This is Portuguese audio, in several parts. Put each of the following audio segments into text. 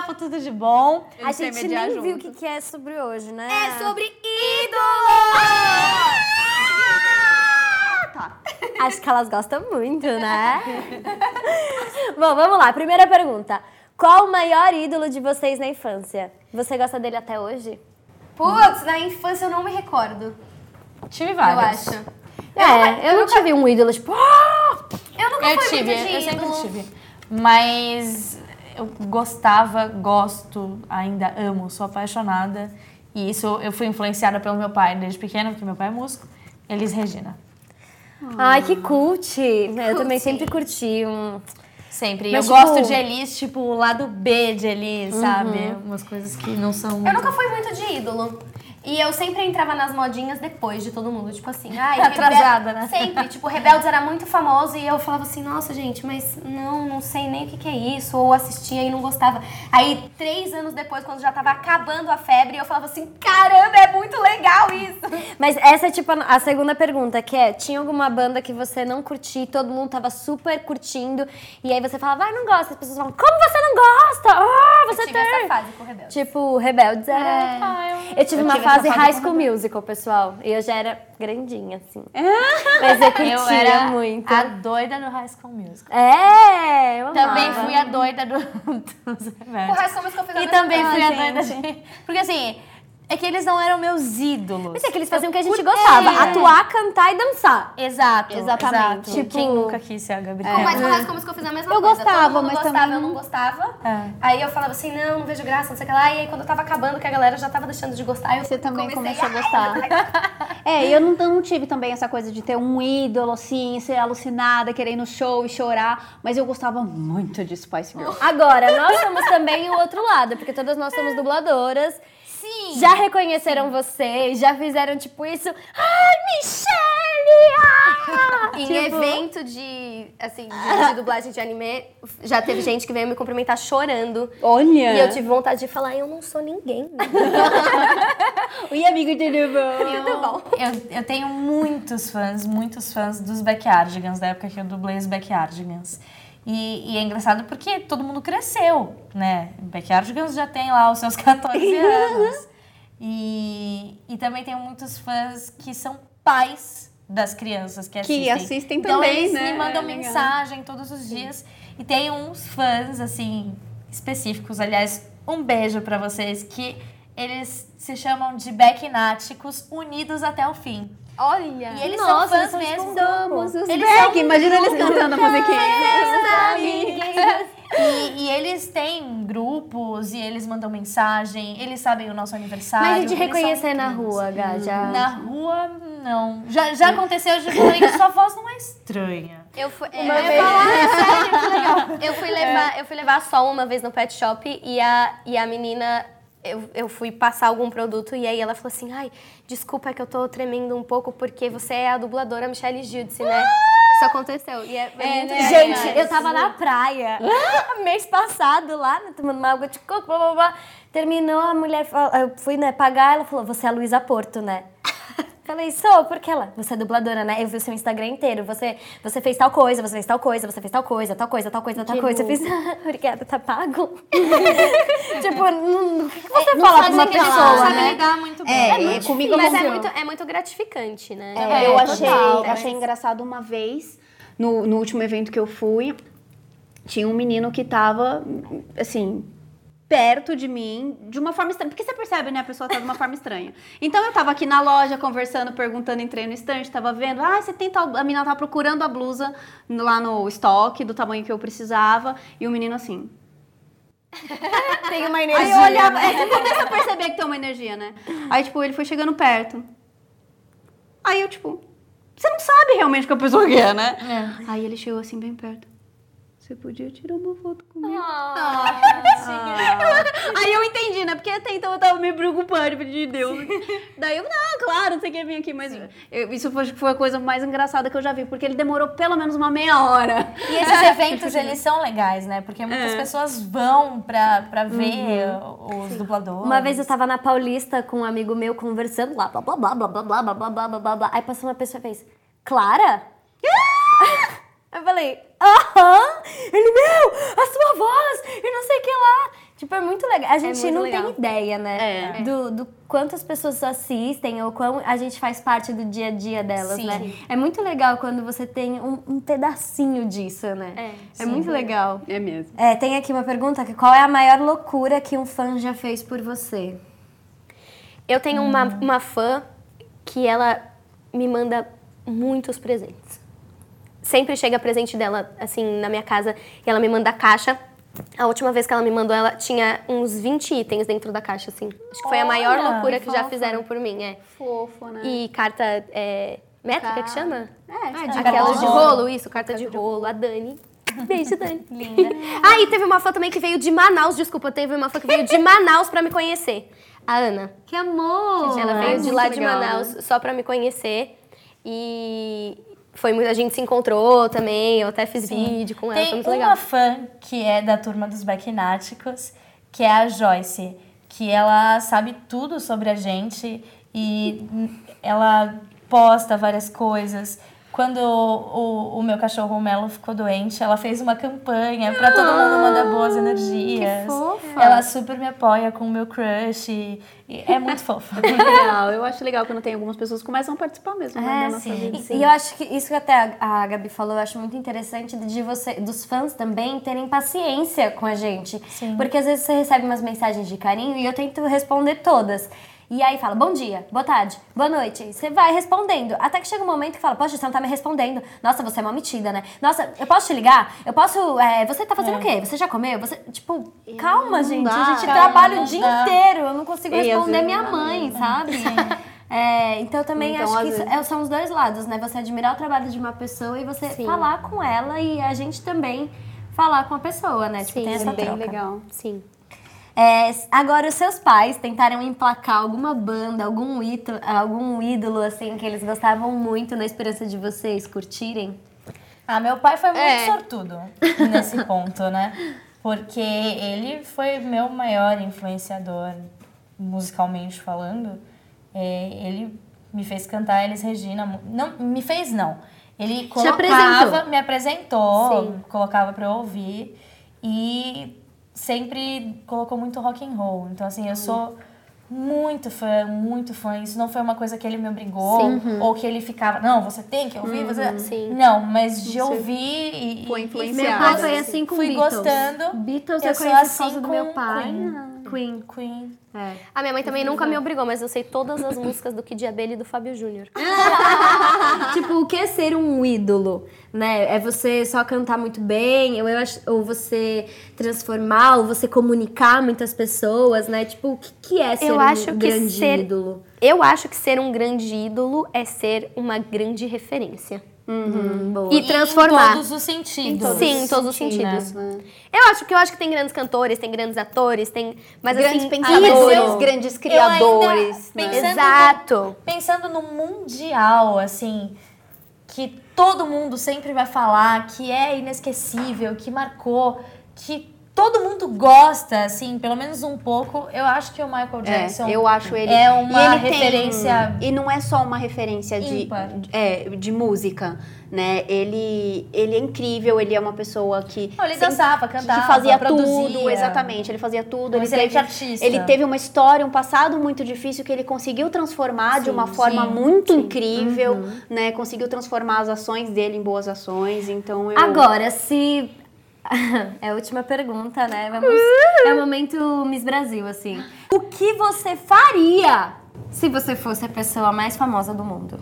papo tudo de bom. A gente nem viu o que, que é sobre hoje, né? É sobre ídolo! Tá. Acho que elas gostam muito, né? Bom, vamos lá. Primeira pergunta. Qual o maior ídolo de vocês na infância? Você gosta dele até hoje? Putz, na infância eu não me recordo. Tive Eu vários. acho. É, eu não tive um ídolo, tipo... "Ah!" Eu nunca Eu fui tive, muito de eu sempre tive. Mas eu gostava, gosto, ainda amo, sou apaixonada. E isso eu fui influenciada pelo meu pai desde pequena, porque meu pai é músico. Elis Regina. Ai, que cult. Eu também sempre curti um... Sempre. Mas, eu tipo- gosto de Elis, tipo, o lado B de Elis, sabe? Umas coisas que não são. Eu nunca fui muito de ídolo. E eu sempre entrava nas modinhas depois de todo mundo. Tipo assim, ai, Atrasada, né? Sempre. Tipo, Rebeldes era muito famoso e eu falava assim, nossa, gente, mas não, não sei nem o que, que é isso. Ou assistia e não gostava. Aí, três anos depois, quando já tava acabando a febre, eu falava assim, caramba, é muito legal isso. Mas essa é tipo a segunda pergunta, que é, tinha alguma banda que você não curtia, e todo mundo tava super curtindo, e aí você falava, vai, não gosta. As pessoas falam, como você não gosta? Ah, você eu tive tem. essa fase com Rebeldes. Tipo, Rebeldes era... Ah, eu- Eu tive Eu uma tive fase High com School Musical, pessoal. E eu já era grandinha, assim. Mas eu curtia Eu era muito. a doida do High School Musical. É, eu Também amava. fui a doida do, dos O. High School Musical eu fiz a E mesma também coisa. fui a gente. doida de... Porque assim, é que eles não eram meus ídolos. Mas é que eles faziam o que a gente gostava. É. Atuar, cantar e dançar. Exato, Exatamente. exato. Tipo- Quem nunca quis ser a Gabriela? Não, mas o High School Musical eu fiz a mesma Eu coisa. gostava, mas gostava, também eu não- gostava. É. Aí eu falava assim, não, não vejo graça, não sei o que lá. E aí quando eu tava acabando, que a galera já tava deixando de gostar, eu Você também comecei começou a gostar. É, e eu não, não tive também essa coisa de ter um ídolo, assim, ser alucinada, querer ir no show e chorar. Mas eu gostava muito de Spice Girl. Agora, nós somos também o outro lado, porque todas nós somos dubladoras. Sim. Já reconheceram vocês, já fizeram tipo isso. Ai, Michelle! Ah! Em Tipo, evento de, assim, de, de dublagem de anime, já teve gente que veio me cumprimentar chorando. Olha! E eu tive vontade de falar, eu não sou ninguém. Oi, amigo, tudo bom? Tudo bom. Eu, eu tenho muitos fãs, muitos fãs dos Backyardigans, da época que eu dublei os Backyardigans. E, e é engraçado porque todo mundo cresceu, né? Backyardigans já tem lá os seus 14 anos. E, e também tenho muitos fãs que são pais das crianças que assistem. Que assistem então, também, eles né? me mandam É mensagem todos os dias. E tem uns fãs, assim, específicos. Aliás, um beijo pra vocês, que eles se chamam de Backnáticos Unidos até o Fim. Olha. E eles Nossa, são eles fãs são mesmo. Somos os Eles Beck. são Imagina eles cantando a musiquinha. E, e eles têm grupos e eles mandam mensagem, eles sabem o nosso aniversário. Mas e de eles são reconhecer na incríveis. rua, Gá? Já... Na rua, não. Já, já aconteceu de que sua voz não é estranha. Eu fui, é, Uma eu, vez- falar, eu fui levar, eu fui levar sol uma vez no pet shop e a, e a menina eu, eu fui passar algum produto e aí ela falou assim: "Ai, desculpa que eu tô tremendo um pouco porque você é a dubladora Michelle Giudice, né?" Isso aconteceu. E é, é muito né? Gente, eu tava na praia mês passado lá, né, tomando uma água de coco, blá, blá, blá. Terminou, a mulher, fal- eu fui né, pagar, ela falou, você é a Luísa Porto, né? Falei, sou, porque ela, você é dubladora, né? Eu vi o seu Instagram inteiro, você, você fez tal coisa, você fez tal coisa, você fez tal coisa, tal coisa, tal coisa, tal Que coisa. Eu fiz, obrigada, tá pago? tipo, não- o que que você não fala pra uma que pessoa, falar, sabe né? lidar muito bem. É, é, comigo Mas é aconteceu. muito, é muito gratificante, né? É, É, eu total, achei, mas- achei engraçado uma vez, no, no último evento que eu fui, tinha um menino que tava, assim, perto de mim, de uma forma estranha. Porque você percebe, né? A pessoa tá de uma forma estranha. Então eu tava aqui na loja, conversando, perguntando, entrei no estande, tava vendo, ah, você tem tal. A menina tava procurando a blusa lá no estoque, do tamanho que eu precisava, e o menino assim. Tem uma Aí energia. eu olhava, né? é, você começa a perceber que tem uma energia, né? Aí, tipo, ele foi chegando perto. Aí eu, tipo, você não sabe realmente o que a pessoa quer, né? É. Aí ele chegou assim bem perto. Você podia tirar uma foto comigo? Ah, Aí eu entendi, né? Porque até então eu tava me preocupando, de Deus. Daí eu, não, claro, você quer vir aqui, mas eu- isso foi, foi a coisa mais engraçada que eu já vi, porque ele demorou pelo menos uma meia hora. E esses eventos, eles são legais, né? Porque muitas É. pessoas vão pra, pra ver os dubladores. Uma vez eu tava na Paulista com um amigo meu conversando lá, blá blá blá blá blá blá blá blá blá blá blá blá. Aí passou uma pessoa e fez, Clara? Eu falei, aham! Ele, meu, a sua voz! E não sei o que lá. Tipo, é muito legal. A gente muito não legal. tem ideia, né? É. Do, do quantas pessoas assistem ou quão a gente faz parte do dia a dia delas, Sim. né? É muito legal quando você tem um, um pedacinho disso, né? É, muito legal. É mesmo. É, tem aqui uma pergunta: qual é a maior loucura que um fã já fez por você? Eu tenho uma, uma fã que ela me manda muitos presentes. Sempre chega presente dela, assim, na minha casa, e ela me manda caixa. A última vez que ela me mandou, ela tinha uns 20 itens dentro da caixa, assim. Acho que foi a maior Olha, loucura que já fofa. fizeram por mim, é. Fofo, né? E carta é, métrica que chama? É, de Aquelas de rolo. rolo, isso, carta de rolo, a Dani. Beijo, Dani. Linda. ah, e teve uma fã também que veio de Manaus, desculpa, teve uma fã que veio de Manaus pra me conhecer. A Ana. Que amor! Ela veio de muito lá de legal, Manaus só pra me conhecer. E foi muito, a gente se encontrou também, eu até fiz vídeo com ela, foi Tem muito uma legal. fã que é da turma dos Baquináticos, que é a Joyce, que ela sabe tudo sobre a gente e ela posta várias coisas. Quando o, o, o meu cachorro o Melo ficou doente, ela fez uma campanha pra todo mundo mandar boas energias. fofa. Ela super me apoia com o meu crush. E e é muito fofa. legal. Eu acho legal quando tem algumas pessoas que começam a participar mesmo, né, É, da nossa vida. E, e eu acho que isso que até a, a Gabi falou, eu acho muito interessante de você, dos fãs também terem paciência com a gente. Sim. Porque às vezes você recebe umas mensagens de carinho e eu tento responder todas. E aí fala, bom dia, boa tarde, boa noite. Você vai respondendo. Até que chega um momento que fala, poxa, você não tá me respondendo. Nossa, você é uma metida, né? Nossa, eu posso te ligar? Eu posso. é, você tá fazendo o quê? Você já comeu? Você. Tipo, calma, gente. dá, a gente calma, trabalha o dia dá. inteiro. Eu não consigo responder minha dá mãe, sabe? É, então também Então, acho que vezes- é- são os dois lados, né? Você admirar o trabalho de uma pessoa e você Sim. falar com ela e a gente também falar com a pessoa, né? Tipo, Sim, tem essa é bem troca. legal. Sim. É, agora, os seus pais tentaram emplacar alguma banda, algum ídolo, algum ídolo, assim, que eles gostavam muito na esperança de vocês curtirem? Ah, meu pai foi muito É. sortudo nesse ponto, né? Porque ele foi meu maior influenciador, musicalmente falando. É, ele me fez cantar Elis Regina. Não, me fez não. Ele colocava, apresentou. me apresentou, Sim. colocava pra eu ouvir e sempre colocou muito rock and roll. Então assim, eu sou muito fã, muito fã. Isso não foi uma coisa que ele me obrigou ou que ele ficava, não, você tem que ouvir, você Sim. Não, mas de ouvir e, Foi influenciado. Meu pai foi assim com Fui Beatles. gostando. Beatles Eu eu, sou conheci assim por causa do com meu pai. Queen. Queen. Queen. É. A minha mãe também nunca me obrigou, mas eu sei todas as músicas do Kid Abelha e do Fábio Júnior. tipo, o que é ser um ídolo, né? É você só cantar muito bem, ou, eu acho, ou você transformar, ou você comunicar muitas pessoas, né? Tipo, o que, que é ser Eu um acho que grande ser- ídolo? Eu acho que ser um grande ídolo é ser uma grande referência. Hum, boa. E transformar. Em todos os sentidos. Sim, em todos os Né? sentidos. Eu acho que eu acho que tem grandes cantores, tem grandes atores, tem. Mas grandes assim, pensadores, grandes criadores. ainda- né? pensando Exato. Pensando no mundial, assim, que todo mundo sempre vai falar que é inesquecível, que marcou, que todo mundo gosta, assim, pelo menos um pouco, eu acho que o Michael Jackson É, eu acho ele. é uma ele tem- referência e não é só uma referência de, é, de música, né? Ele, ele é incrível, ele é uma pessoa que. Não, ele sempre- dançava, cantava, que fazia produzia. tudo, exatamente. Ele fazia tudo. Um ele excelente teve, artista. Ele teve uma história, um passado muito difícil que ele conseguiu transformar de uma forma sim, muito incrível, Uhum. né? Conseguiu transformar as ações dele em boas ações. Então eu. Agora, se. é a última pergunta, né? Vamos... É o momento Miss Brasil, assim. O que você faria se você fosse a pessoa mais famosa do mundo?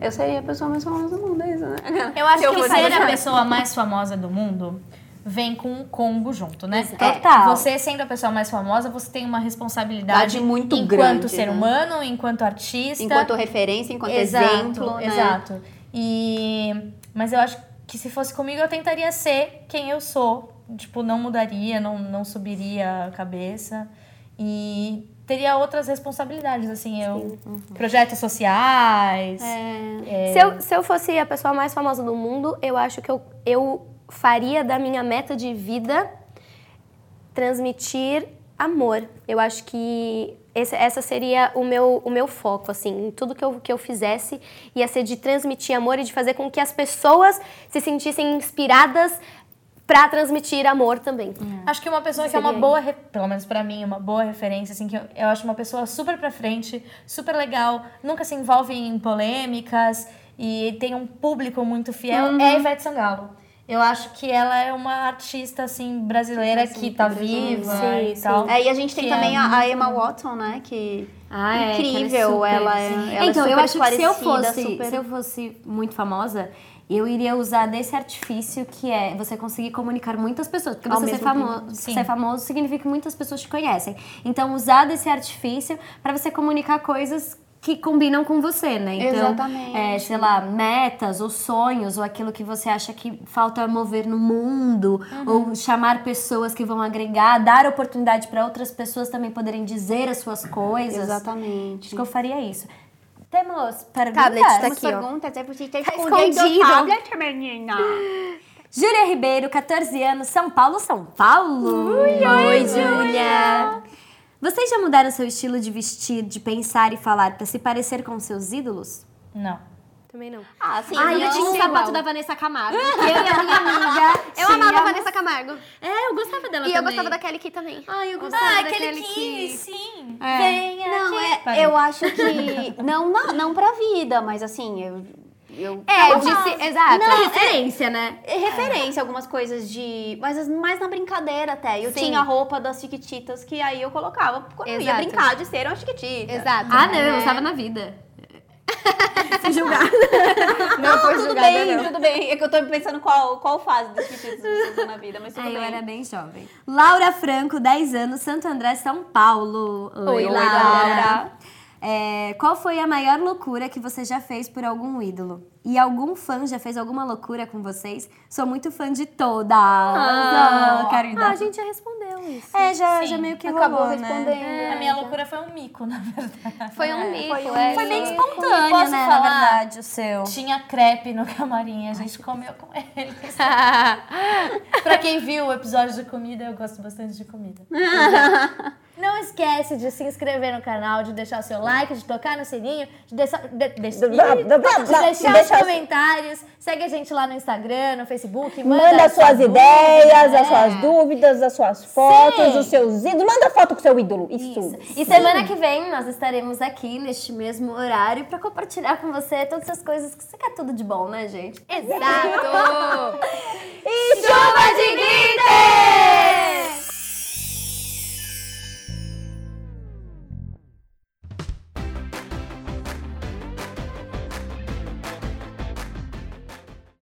Eu seria a pessoa mais famosa do mundo, é isso, né? Eu acho eu que fosse ser a pessoa mais famosa do mundo vem com um combo junto, né? Total. Você sendo a pessoa mais famosa, você tem uma responsabilidade Verdade muito enquanto grande, ser né? humano, enquanto artista. Enquanto referência, enquanto exato, exemplo, né? Exato. E mas eu acho que se fosse comigo eu tentaria ser quem eu sou, tipo, não mudaria, não, não subiria a cabeça e teria outras responsabilidades, assim, eu projetos sociais. É. Se, eu, se eu fosse a pessoa mais famosa do mundo, eu acho que eu, eu faria da minha meta de vida transmitir amor. Eu acho que esse, essa seria o meu, o meu foco, assim, em tudo que eu, que eu fizesse, ia ser de transmitir amor e de fazer com que as pessoas se sentissem inspiradas pra transmitir amor também. Acho que uma pessoa que é uma boa, pelo menos pra mim, uma boa referência, assim, que eu, eu acho uma pessoa super pra frente, super legal, nunca se envolve em polêmicas e tem um público muito fiel, é a Ivete Sangalo. Eu acho que ela é uma artista, assim, brasileira que tá viva Sim, e tal. É, e a gente tem Que também é a, Emma Watson, né? Que Ah, é, que incrível. Ela é, super- ela é então, eu super acho que se eu fosse, super- se eu fosse muito famosa, eu iria usar desse artifício que é você conseguir comunicar muitas pessoas. Porque Ao você ser famoso, Sim. ser famoso significa que muitas pessoas te conhecem. Então, usar desse artifício para você comunicar coisas que combinam com você, né? Então, Exatamente. é, sei lá, metas ou sonhos ou aquilo que você acha que falta mover no mundo ou chamar pessoas que vão agregar, dar oportunidade para outras pessoas também poderem dizer as suas coisas. Exatamente. Acho que eu faria isso. Temos perguntas? Tablet tá Temos aqui, ó. perguntas, é você tá escondido. escondendo o tablet, menina. Júlia Ribeiro, 14 anos, São Paulo, São Paulo. Oi, Júlia. Vocês já mudaram seu estilo de vestir, de pensar e falar para se parecer com seus ídolos? Não. Também não. Ah, sim. Ai, eu tinha um sapato igual. da Vanessa Camargo. Eu e a minha amiga. Eu amava a Vanessa Camargo. É, eu gostava dela E eu também. gostava da Kelly Key também. Ai, eu gostava Ah, daquele aquele que, que... sim. É. Venha Não, aqui. é, eu acho que. Não, não, não pra vida, mas assim, eu. Eu É, disse, exato. Não, referência, né? É referência, algumas coisas de. Mas mais na brincadeira até. Eu Sim. tinha a roupa das Chiquititas que aí eu colocava quando eu ia Exato. brincar de ser uma Chiquitita. Exato. Ah, não, eu É. gostava na vida. Se julgar. Não foi tudo julgada, bem, não. tudo bem. É que eu tô pensando qual, qual fase das Chiquititas você usou na vida, mas tudo Aí bem. eu era bem jovem. Laura Franco, 10 anos, Santo André, São Paulo. Oi, Laura. É, qual foi a maior loucura que você já fez por algum ídolo? E algum fã já fez alguma loucura com vocês? Sou muito fã de todas. Ah. Ah, a gente já respondeu isso. É, já, Sim. já meio que Acabou rolou, respondendo. né? A minha loucura foi um mico, na verdade. Foi um mico, foi um é. Foi bem espontâneo, Posso né, falar? na verdade, o seu. Tinha crepe no camarim, a gente comeu com eles. pra quem viu o episódio de comida, eu gosto bastante de comida. Não esquece de se inscrever no canal, de deixar o seu like, de tocar no sininho, de deixar, de, de- de deixar os comentários. Segue a gente lá no Instagram, no Facebook. Manda, Manda as suas sua ideias, dúvida, as suas é. dúvidas, as suas fotos, Sim. os seus ídolos. Manda foto com seu ídolo. Isso. Isso. E semana que vem nós estaremos aqui neste mesmo horário pra compartilhar com você todas as coisas que você quer tudo de bom, né, gente? Exato! Chuva de glitter!